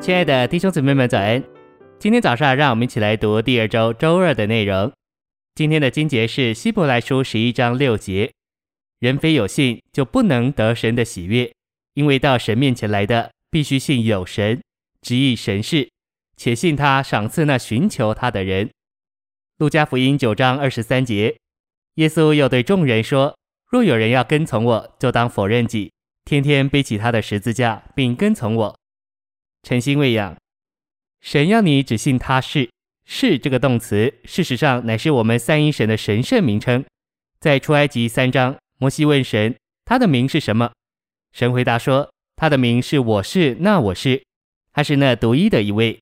亲爱的弟兄姊妹们，早安！今天早上，让我们一起来读第二周周二的内容。今天的经节是希伯来书十一章六节：人非有信，就不能得神的喜悦，因为到神面前来的，必须信有神，执意神是，且信他赏赐那寻求他的人。路加福音九章二十三节，耶稣又对众人说：若有人要跟从我，就当否认己，天天背起他的十字架，并跟从我。诚心喂养，神要你只信他是。是这个动词，事实上乃是我们三一神的神圣名称。在出埃及三章，摩西问神：“他的名是什么？”神回答说：“他的名是我是那我是，他是那独一的一位。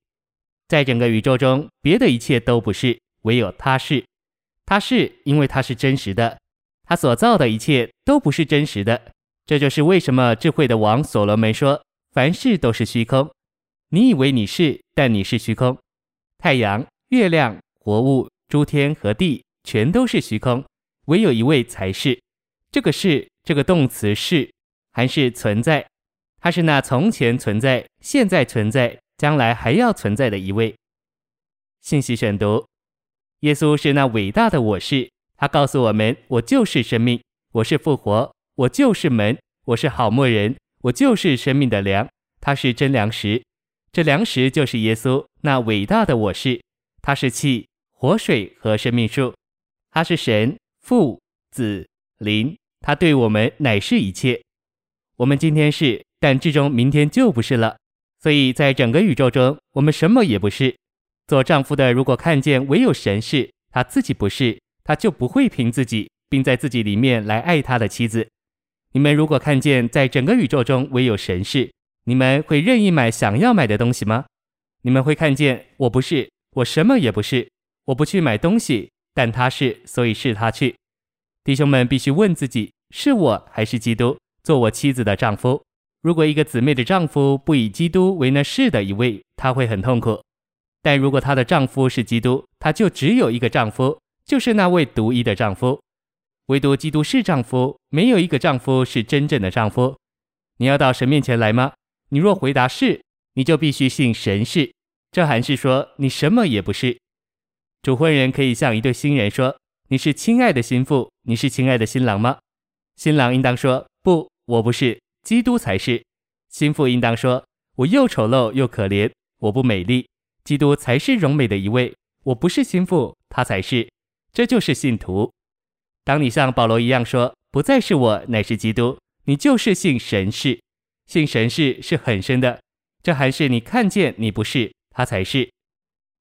在整个宇宙中，别的一切都不是，唯有他是。他是，因为他是真实的。他所造的一切都不是真实的。这就是为什么智慧的王所罗门说：凡事都是虚空。你以为你是，但你是虚空。太阳。”月亮、活物、诸天和地，全都是虚空，唯有一位才是。这个是这个动词是，还是存在？他是那从前存在、现在存在、将来还要存在的一位。信息选读：耶稣是那伟大的我是，他告诉我们：我就是生命，我是复活，我就是门，我是好牧人，我就是生命的粮。他是真粮食，这粮食就是耶稣，那伟大的我是。他是气、活水和生命树，他是神、父、子、灵，他对我们乃是一切。我们今天是，但至终明天就不是了。所以在整个宇宙中，我们什么也不是。做丈夫的如果看见唯有神是，他自己不是，他就不会凭自己，并在自己里面来爱他的妻子。你们如果看见在整个宇宙中唯有神是，你们会任意买想要买的东西吗？你们会看见我不是。我什么也不是，我不去买东西，但他是，所以是他去。弟兄们必须问自己：是我还是基督做我妻子的丈夫？如果一个姊妹的丈夫不以基督为那是的一位，她会很痛苦；但如果她的丈夫是基督，她就只有一个丈夫，就是那位独一的丈夫。唯独基督是丈夫，没有一个丈夫是真正的丈夫。你要到神面前来吗？你若回答是，你就必须信神是。这还是说你什么也不是。主婚人可以向一对新人说：“你是亲爱的新妇，你是亲爱的新郎吗？”新郎应当说：“不，我不是，基督才是。”新妇应当说：“我又丑陋又可怜，我不美丽，基督才是荣美的一位。我不是新妇，他才是。”这就是信徒。当你像保罗一样说：“不再是我，乃是基督。”你就是信神是，信神是是很深的。这还是你看见你不是。他才是，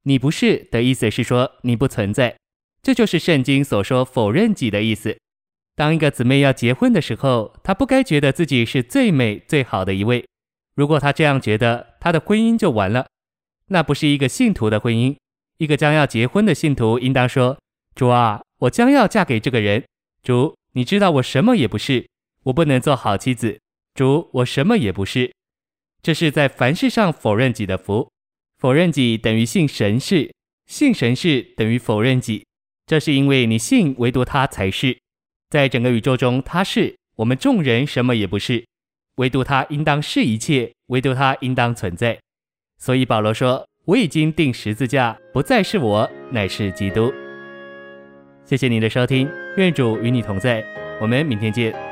你不是的意思是说你不存在，这就是圣经所说否认己的意思。当一个姊妹要结婚的时候，她不该觉得自己是最美最好的一位。如果她这样觉得，她的婚姻就完了。那不是一个信徒的婚姻。一个将要结婚的信徒应当说：“主啊，我将要嫁给这个人。主，你知道我什么也不是，我不能做好妻子。主，我什么也不是。”这是在凡事上否认己的福。否认己等于信神是，信神是等于否认己。这是因为你信唯独他才是，在整个宇宙中他是，我们众人什么也不是，唯独他应当是一切，唯独他应当存在。所以保罗说：“我已经钉十字架，不再是我，乃是基督。”谢谢您的收听，愿主与你同在，我们明天见。